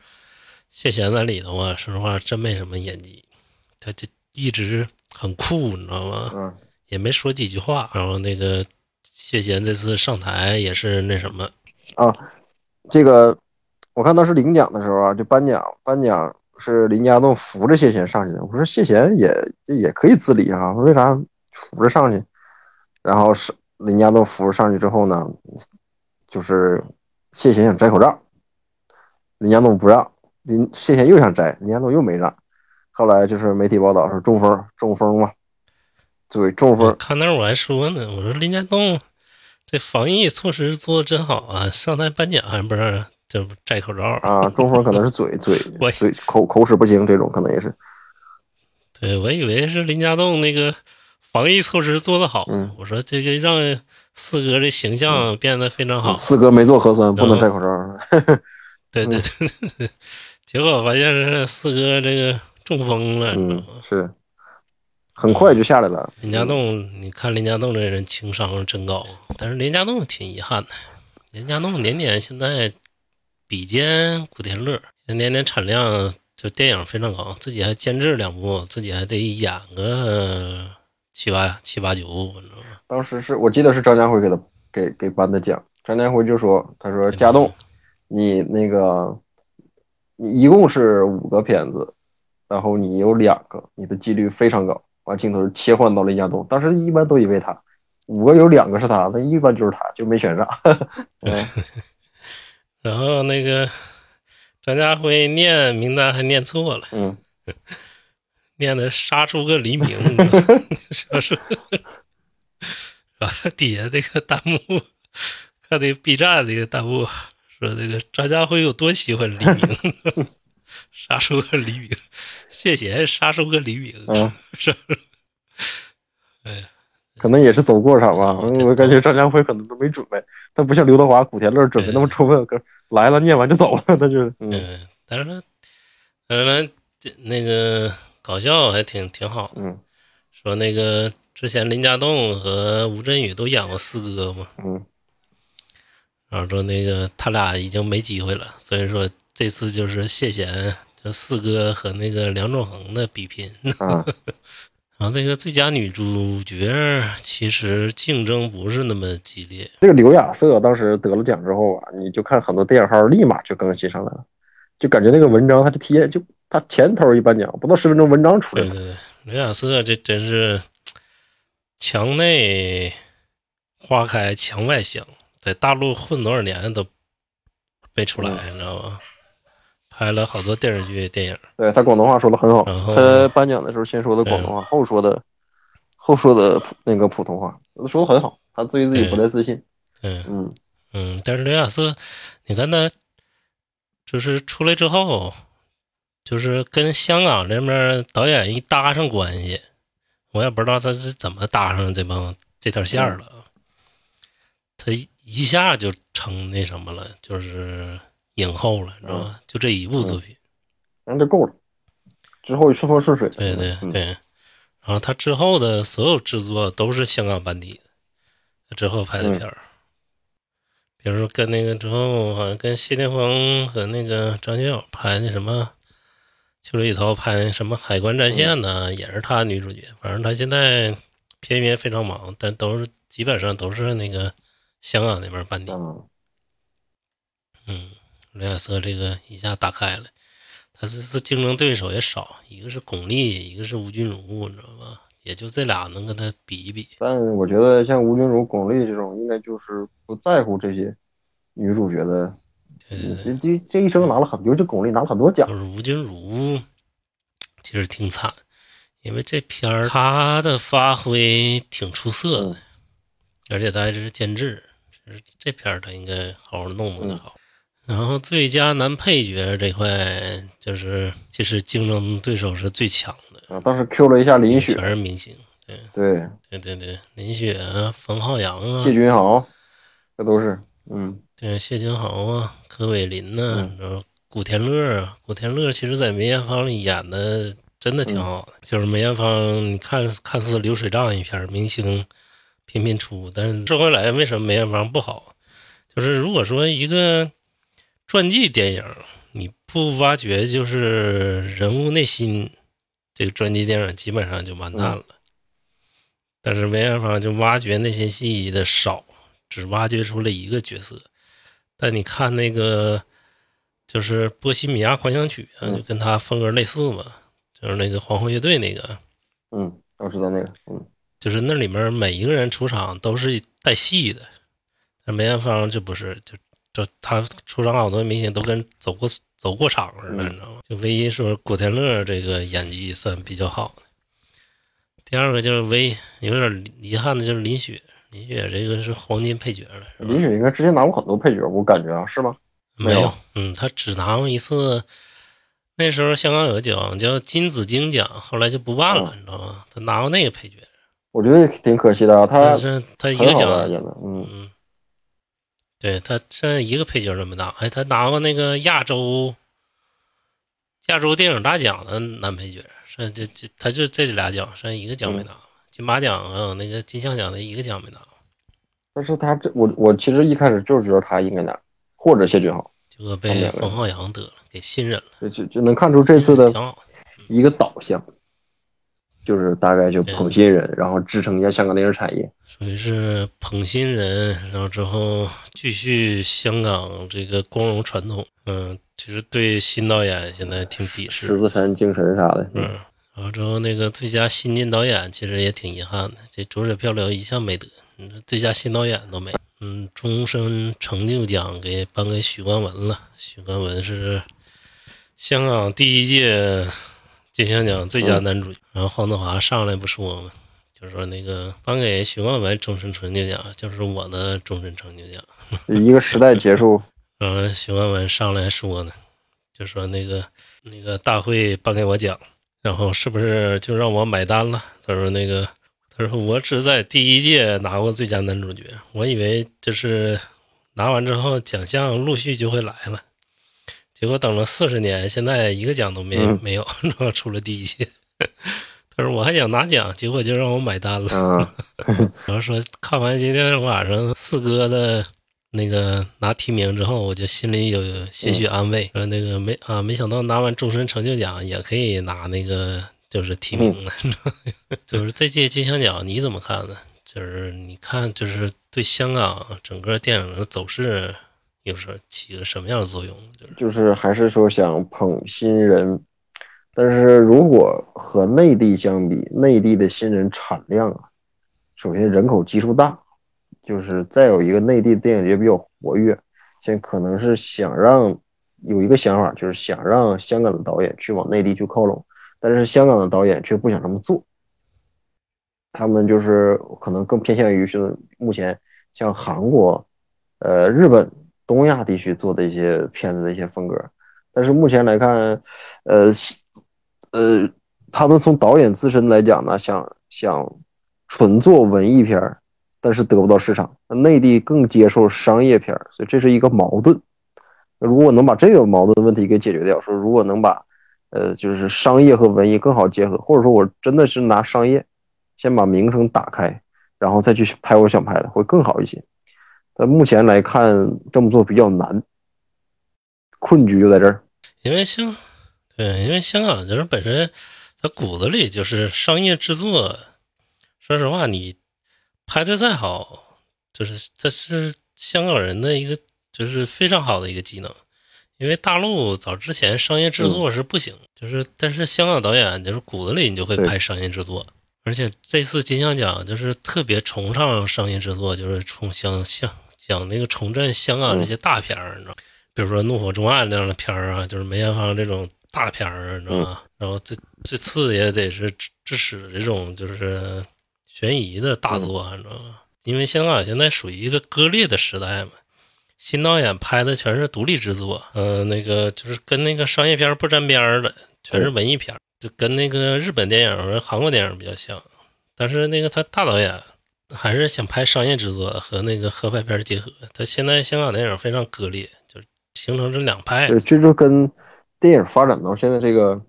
谢贤在里头啊，说实话真没什么演技，他就一直很酷，你知道吗？嗯也没说几句话。然后那个谢贤这次上台也是那什么，啊，这个我看当时领奖的时候啊，就颁奖颁奖是林家栋扶着谢贤上去的。我说谢贤也也可以自理啊，为啥扶着上去？然后是林家栋扶着上去之后呢，就是谢贤想摘口罩，林家栋不让，林谢贤又想摘，林家栋又没让。后来就是媒体报道说中风中风嘛，对中我锋，看那我还说呢，我说林家栋这防疫措施做的真好啊，上台颁奖还不是这不摘口罩啊，中风可能是嘴嘴 我嘴口口齿不清，这种可能也是。对我以为是林家栋那个防疫措施做的好，嗯我说这个让四哥的形象变得非常好，四哥没做核酸，不能摘口罩。对对对结果发现是四哥这个中风了，是，很快就下来了。林家栋，你看林家栋这人情商真高，但是林家栋挺遗憾的。林家栋年年现在比肩古天乐，年年产量就电影非常高，自己还监制两部，自己还得演个七八七八九部，你知道吗？当时是我记得是张家辉给他给给颁的奖，张家辉就说：“他说家栋，你那个你一共是五个片子，然后你有两个，你的几率非常高。”完镜头切换到了亚东，当时一般都以为他五个有两个是他，那一般就是他，就没选上。嗯 然后那个张家辉念名单还念错了，嗯，念的杀出个黎明，底下那个弹幕，看那个 B 站那个弹幕说那个张家辉有多喜欢黎明，杀出个黎明，谢谢杀出个黎明，嗯。是。可能也是走过场吧。嗯我感觉张家辉可能都没准备，他不像刘德华、古天乐准备那么充分，可来了念完就走了，那就是嗯。嗯，但是呢，但是呢，这那个搞笑还挺挺好的，嗯。说那个之前林家栋和吴镇宇都演过四哥嘛。嗯。然后说那个他俩已经没机会了，所以说这次就是谢贤就四哥和那个梁仲恒的比拼。啊 然后这个最佳女主角其实竞争不是那么激烈，这个刘亚瑟当时得了奖之后啊，你就看很多电影号立马就更新上来了，就感觉那个文章他就贴就他前头一颁奖，不到十分钟文章出来了。对对对，刘亚瑟这真是墙内花开墙外香，在大陆混多少年都没出来，你知道吗？拍了好多电视剧、电影。对他广东话说的很好，他颁奖的时候先说的广东话，后说的后说的普那个普通话，说的很好。他对自己不太自信，嗯嗯嗯，但是刘亚瑟，你看他就是出来之后，就是跟香港这边导演一搭上关系，我也不知道他是怎么搭上这帮这条线儿了。他一下就成那什么了，就是影后了，你知道吧？就这一部作品。那就够了。之后顺风顺水。对对嗯对，然后他之后的所有制作都是香港班底的，他之后拍的片儿，比如说跟那个之后好像跟谢霆锋和那个张学友拍那什么《秋水里头》拍那什么《海关战线》呢，也是他女主角。反正他现在片源非常忙，但都是基本上都是那个香港那边班底。嗯，嗯，刘亚瑟这个一下打开了，他这次竞争对手也少，一个是巩俐，一个是吴君如，你知道吧？也就这俩能跟他比一比。但我觉得像吴君如、巩俐这种，应该就是不在乎这些女主角的。对对对，这这这一生拿了很，尤其巩俐拿了很多奖就。是吴君如，其实挺惨，因为这片儿他的发挥挺出色的，嗯而且他还是监制，就是这片儿他应该好好弄弄就好。嗯然后最佳男配角这块，就是其实竞争对手是最强的，啊，当时 Q 了一下林雪，全是明星。对。对，对对对，林雪啊，冯浩洋啊。谢，君豪，这都是，嗯。对谢君豪啊，柯伟林呐、嗯。然后古天乐啊，古天乐其实在梅艳芳里演的真的挺好的，就是梅艳芳，你看看似流水账一片，明星频频出，但是说回来，为什么梅艳芳不好？就是如果说一个传记电影，你不挖掘就是人物内心，这个传记电影基本上就完蛋了。但是梅艳芳就挖掘内心戏的少，只挖掘出了一个角色。但你看那个，就是《波西米亚狂想曲》啊，嗯就跟他风格类似嘛，就是那个皇后乐队那个，嗯，我知道那个，嗯就是那里面每一个人出场都是带戏的。但梅艳芳就不是，就就他出场好多明星都跟走过走过场似的，嗯你知道吗？就唯一说古天乐这个演技算比较好的。第二个就是微有点遗憾的就是林雪，林雪这个是黄金配角了，林雪应该之前拿过很多配角，我感觉啊，是吗？没没有嗯，他只拿过一次。那时候香港有个奖叫金紫荆奖，后来就不办了，嗯你知道吗？他拿过那个配角，我觉得挺可惜的啊，他但是他一个奖，嗯，嗯，对他现在一个配角都没拿，哎，他拿过那个亚洲亚洲电影大奖的男配角，是这这他就这俩奖，剩下一个奖没拿，金马奖还有那个金像奖的一个奖没拿，但是他这我我其实一开始就是觉得他应该拿，或者谢俊豪，结果被冯浩洋得了，给新人了，就就就能看出这次的。一个导向，就是大概就捧新人，然后支撑一下香港电影产业。属于是捧新人，然后之后继续香港这个光荣传统。嗯，其实对新导演现在挺鄙视狮。子山精神啥的，嗯，然后之后那个最佳新晋导演其实也挺遗憾的，这《浊水漂流》一向没得，嗯最佳新导演都没。嗯，终身成就奖给颁给许冠文了，许冠文是香港第一届金像奖最佳男主角。然后黄子华上来不说嘛，就说那个颁给许冠文终身成就奖，就是我的终身成就奖。一个时代结束，然后许冠文上来说呢，就说那个那个大会颁给我奖，然后是不是就让我买单了？他说那个，他说我只在第一届拿过最佳男主角，我以为就是拿完之后奖项陆续就会来了，结果等了四十年，现在一个奖都没、嗯没有，然后出了第一届。他说我还想拿奖，结果就让我买单了。嗯，然后说看完今天晚上四哥的那个拿提名之后，我就心里有些许安慰。说那个没啊，没想到拿完终身成就奖也可以拿那个就是提名了。就是这届金像奖你怎么看呢？就是你看，就是对香港整个电影的走势有时候起个什么样的作用？就是就是还是说想捧新人，但是如果和内地相比，内地的新人产量啊，首先人口基数大，就是再有一个内地电影节比较活跃，现在可能是想让有一个想法，就是想让香港的导演去往内地去靠拢，但是香港的导演却不想这么做，他们就是可能更偏向于是目前像韩国、呃日本、东亚地区做的一些片子的一些风格，但是目前来看，呃呃，他们从导演自身来讲呢，想想纯做文艺片儿，但是得不到市场，内地更接受商业片儿，所以这是一个矛盾。如果能把这个矛盾问题给解决掉，说如果能把呃就是商业和文艺更好结合，或者说我真的是拿商业先把名声打开，然后再去拍我想拍的，会更好一些。但目前来看，这么做比较难，困局就在这儿。因为香，对，因为香港就是本身它骨子里就是商业制作。说实话，你拍的再好，就是这是香港人的一个就是非常好的一个技能。因为大陆早之前商业制作是不行，就是但是香港导演就是骨子里你就会拍商业制作，而且这次金像奖就是特别崇尚商业制作，就是重想想讲那个重振香港这些大片儿，你知道吗。比如说《怒火中案》这样的片儿啊，就是梅艳芳这种大片儿，你知道吗？然后最最次也得是支支持这种就是悬疑的大作，你知道吗？因为香港现在属于一个割裂的时代嘛，新导演拍的全是独立制作，嗯、那个就是跟那个商业片儿不沾边儿的，全是文艺片儿，就跟那个日本电影和韩国电影比较像。但是那个他大导演还是想拍商业制作和那个合拍片结合。他现在香港电影非常割裂，就形成这两派。对，这就跟电影发展到现在这个，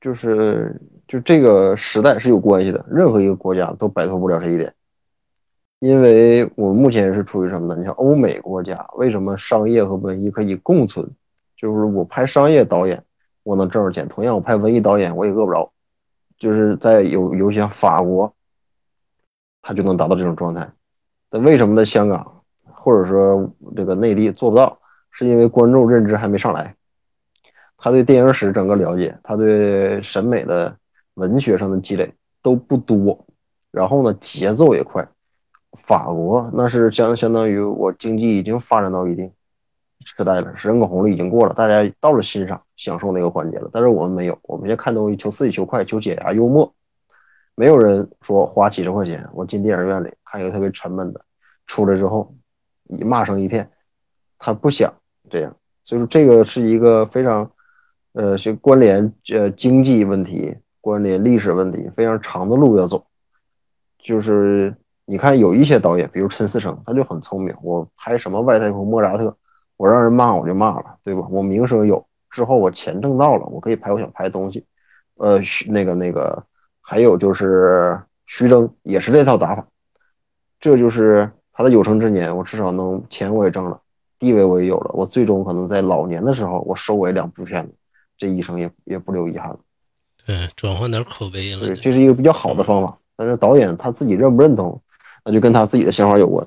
就是就这个时代是有关系的。任何一个国家都摆脱不了这一点，因为我目前是处于什么呢？你像欧美国家，为什么商业和文艺可以共存？就是我拍商业导演，我能挣着钱；同样，我拍文艺导演，我也饿不着。就是在有有些法国，他就能达到这种状态。但为什么在香港或者说这个内地做不到？是因为观众认知还没上来，他对电影史整个了解，他对审美的文学上的积累都不多，然后呢节奏也快。法国那是相相当于我经济已经发展到一定时代了，人口红利已经过了，大家到了欣赏享受那个环节了，但是我们没有，我们先看东西求刺激、求快、求解压、幽默，没有人说花几十块钱我进电影院里看一个特别沉闷的，出来之后一骂声一片，他不想这样，所以说这个是一个非常呃是关联呃经济问题、关联历史问题非常长的路要走，就是你看有一些导演，比如陈思诚，他就很聪明，我拍什么外太空莫扎特，我让人骂我就骂了，对吧？我名声有，之后我钱挣到了，我可以拍我想拍的东西，呃，那个那个。还有就是徐峥也是这套打法，这就是他的有生之年，我至少能钱我也挣了，地位我也有了，我最终可能在老年的时候我收尾两部片子，这一生也也不留遗憾了。对，转换点口碑了。对，这是一个比较好的方法。但是导演他自己认不认同，那就跟他自己的想法有关。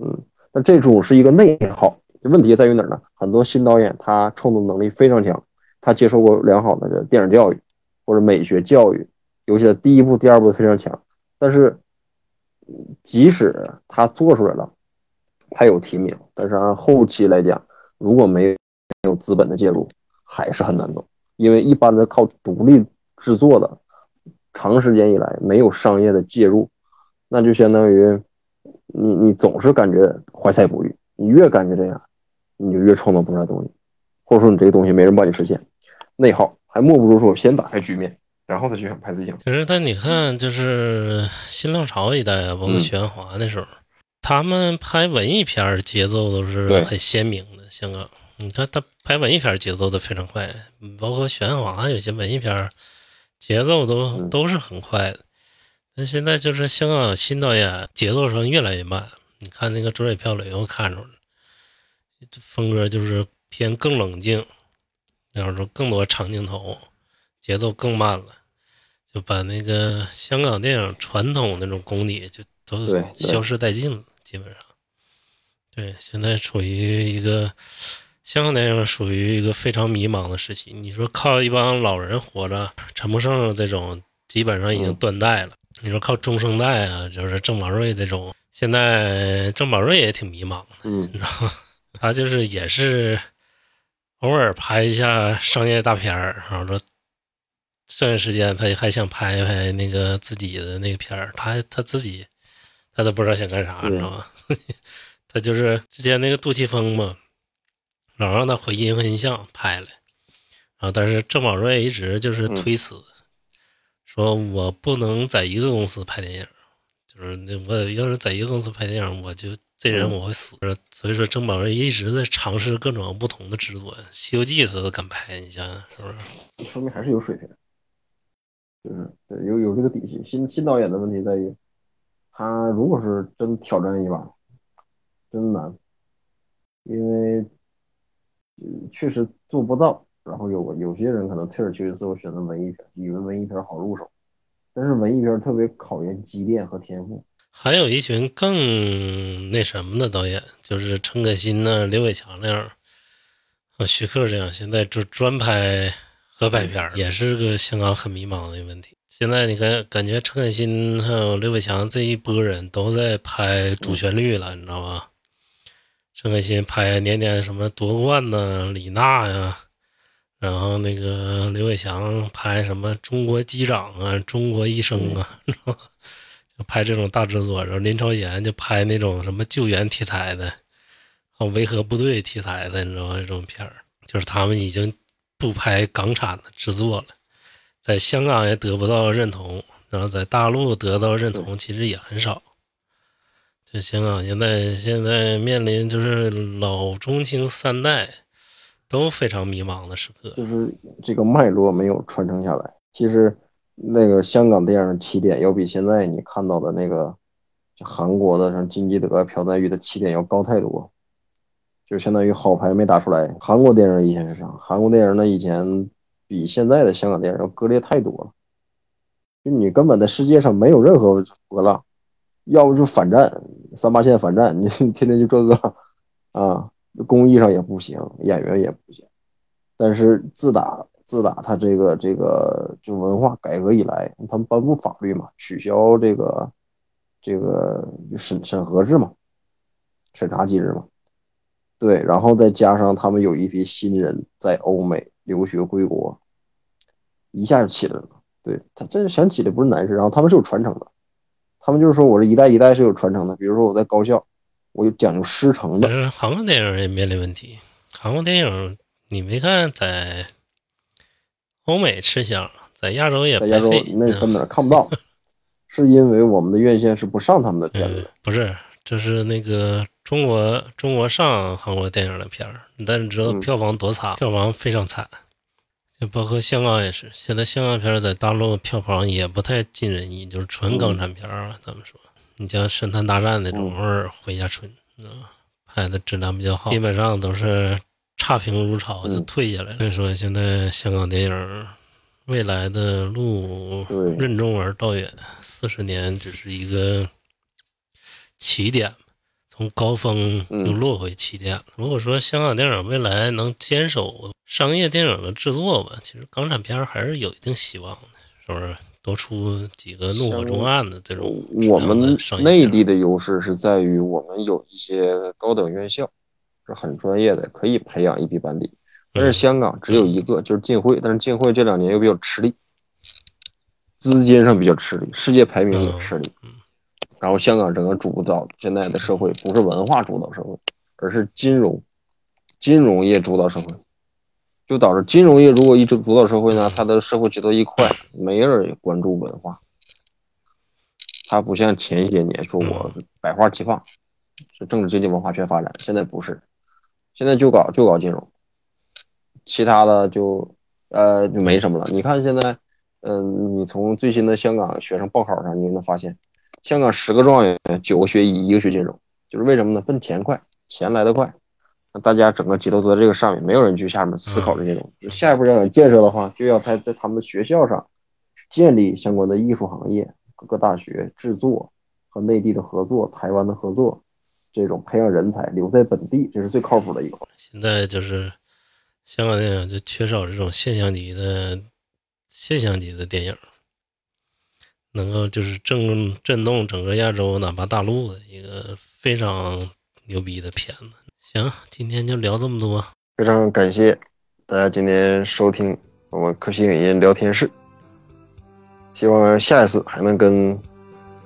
嗯，那这种是一个内耗，问题在于哪儿呢？很多新导演他创作能力非常强，他接受过良好的电影教育或者美学教育。游戏的第一部、第二部非常强，但是即使他做出来了，他有提名，但是按后期来讲，如果没有资本的介入，还是很难走。因为一般的靠独立制作的，长时间以来没有商业的介入，那就相当于你你总是感觉怀才不遇，你越感觉这样，你就越创造不出来东西，或者说你这个东西没人帮你实现，内耗，还莫不如说先打开局面。然后再去想拍自己。可是，但你看，就是新浪潮一代啊，包括徐安华那时候，他们拍文艺片节奏都是很鲜明的。香港，你看他拍文艺片节奏都非常快，包括徐安华有些文艺片节奏都都是很快的。那现在就是香港新导演节奏上越来越慢。你看那个《捉水漂流》，我看出来了，风格就是偏更冷静，然后说更多长镜头。节奏更慢了，就把那个香港电影传统那种功底就都消失殆尽了，基本上。对，现在处于一个香港电影属于一个非常迷茫的时期。你说靠一帮老人活着，陈木胜这种基本上已经断代了。你说靠中生代啊，就是郑宝瑞这种，现在郑宝瑞也挺迷茫的，嗯，你知道吗？他就是也是偶尔拍一下商业大片儿，然后说。剩下时间，他还想拍拍那个自己的那个片儿，他他自己他都不知道想干啥，你知道吗？他就是之前那个杜琪峰嘛，老让他回银河印象拍了，然后但是郑宝瑞一直就是推辞，说我不能在一个公司拍电影，就是那我要是在一个公司拍电影，我就这人我会死。所以说郑宝瑞一直在尝试各种不同的制作，《西游记》他都敢拍，你想想是不是？说明还是有水平。就是对有有这个底气，新新导演的问题在于，他如果是真挑战一把，真难，因为确实做不到。然后有有些人可能退而求其次，会选择文艺片，以为文艺片好入手，但是文艺片特别考验积淀和天赋。还有一群更那什么的导演，就是陈可辛呢、刘伟强那样，和徐克这样，现在就专拍。合拍片也是个香港很迷茫的问题。现在你看，感觉陈可辛还有刘伟强这一波人都在拍主旋律了，你知道吗？陈可辛拍年年什么夺冠呢，李娜呀，然后那个刘伟强拍什么中国机长啊，中国医生啊，就拍这种大制作。然后林超贤就拍那种什么救援题材的，还有维和部队题材的，你知道吗？这种片儿，就是他们已经。不拍港产的制作了，在香港也得不到认同，然后在大陆得到认同其实也很少。就香港现在现在面临就是老中青三代都非常迷茫的时刻，就是这个脉络没有传承下来。其实那个香港电影的起点要比现在你看到的那个韩国的像金基德、朴赞玉的起点要高太多。就相当于好牌没打出来。韩国电影以前是啥？韩国电影呢？以前比现在的香港电影要割裂太多了。就你根本在世界上没有任何波浪，要不就反战，三八线反战，你 天天就这个啊，工艺上也不行，演员也不行。但是自打自打他这个这个就文化改革以来，他们颁布法律嘛，取消这个这个审审核制嘛，审查机制嘛。对，然后再加上他们有一批新人在欧美留学归国，一下就起来了。对他这想起来不是难事，然后他们是有传承的，他们就是说我这一代一代是有传承的。比如说我在高校，我有讲究师承的但。是韩国电影也面临问题。韩国电影你没看在欧美吃香，在亚洲也在亚洲。那根本看不到，是因为我们的院线是不上他们的片子不是，这是那个中国中国上韩国电影的片儿，但你知道嗯。票房多惨？票房非常惨，就包括香港也是，现在香港片儿在大陆票房也不太尽人意，就是纯港产片儿啊。咱们说，你像《神探大战》那种，嗯。偶尔回家春，啊，拍的质量比较好，基本上都是差评如潮就嗯退下来了。所以说，现在香港电影未来的路任重而道远，四十年只是一个起点，从高峰嗯又落回起点了。如果说香港电影未来能坚守商业电影的制作吧，其实港产片还是有一定希望的，是不是？多出几个怒火中案的这种我们内地的优势是在于我们有一些高等院校是很专业的，可以培养一批班底。但是香港只有一个，就是浸会，但是浸会这两年又比较吃力，资金上比较吃力，世界排名也吃力。然后香港整个主导现在的社会不是文化主导社会，而是金融，金融业主导社会，就导致金融业如果一直主导社会呢，它的社会节奏一快，没人关注文化。它不像前些年说我百花齐放，是政治经济文化全发展，现在不是，现在就搞就搞金融，其他的就呃就没什么了。你看现在，嗯、你从最新的香港学生报考上，你就能发现，香港十个状元九个学医，一个学金融，就是为什么呢？奔钱快，钱来得快，那大家整个节奏都在这个上面，没有人去下面思考这些东西。下一步要有建设的话，就要在在他们的学校上建立相关的艺术行业，各个大学制作和内地的合作、台湾的合作，这种培养人才留在本地，这是最靠谱的一个。现在就是香港电影就缺少这种现象级的现象级的电影，能够就是震震动整个亚洲，哪怕大陆的一个非常牛逼的片子。行，今天就聊这么多。非常感谢大家今天收听我们科学影音聊天室，希望下一次还能跟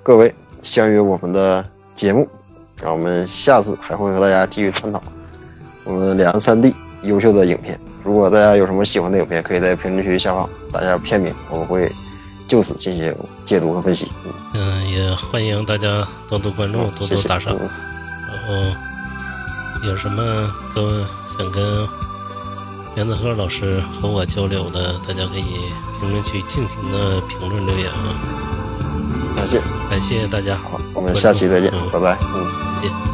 各位相约我们的节目，让我们下次还会和大家继续探讨我们两岸三地优秀的影片。如果大家有什么喜欢的影片，可以在评论区下方打下片名，我们会就此进行解读和分析。嗯，也欢迎大家多多关注，多。多打赏。嗯然后有什么跟想跟袁子鹤老师和我交流的，大家可以评论区尽情的评论留言啊！感谢，感谢大家，好，我们下期再见，嗯拜拜。嗯。再见。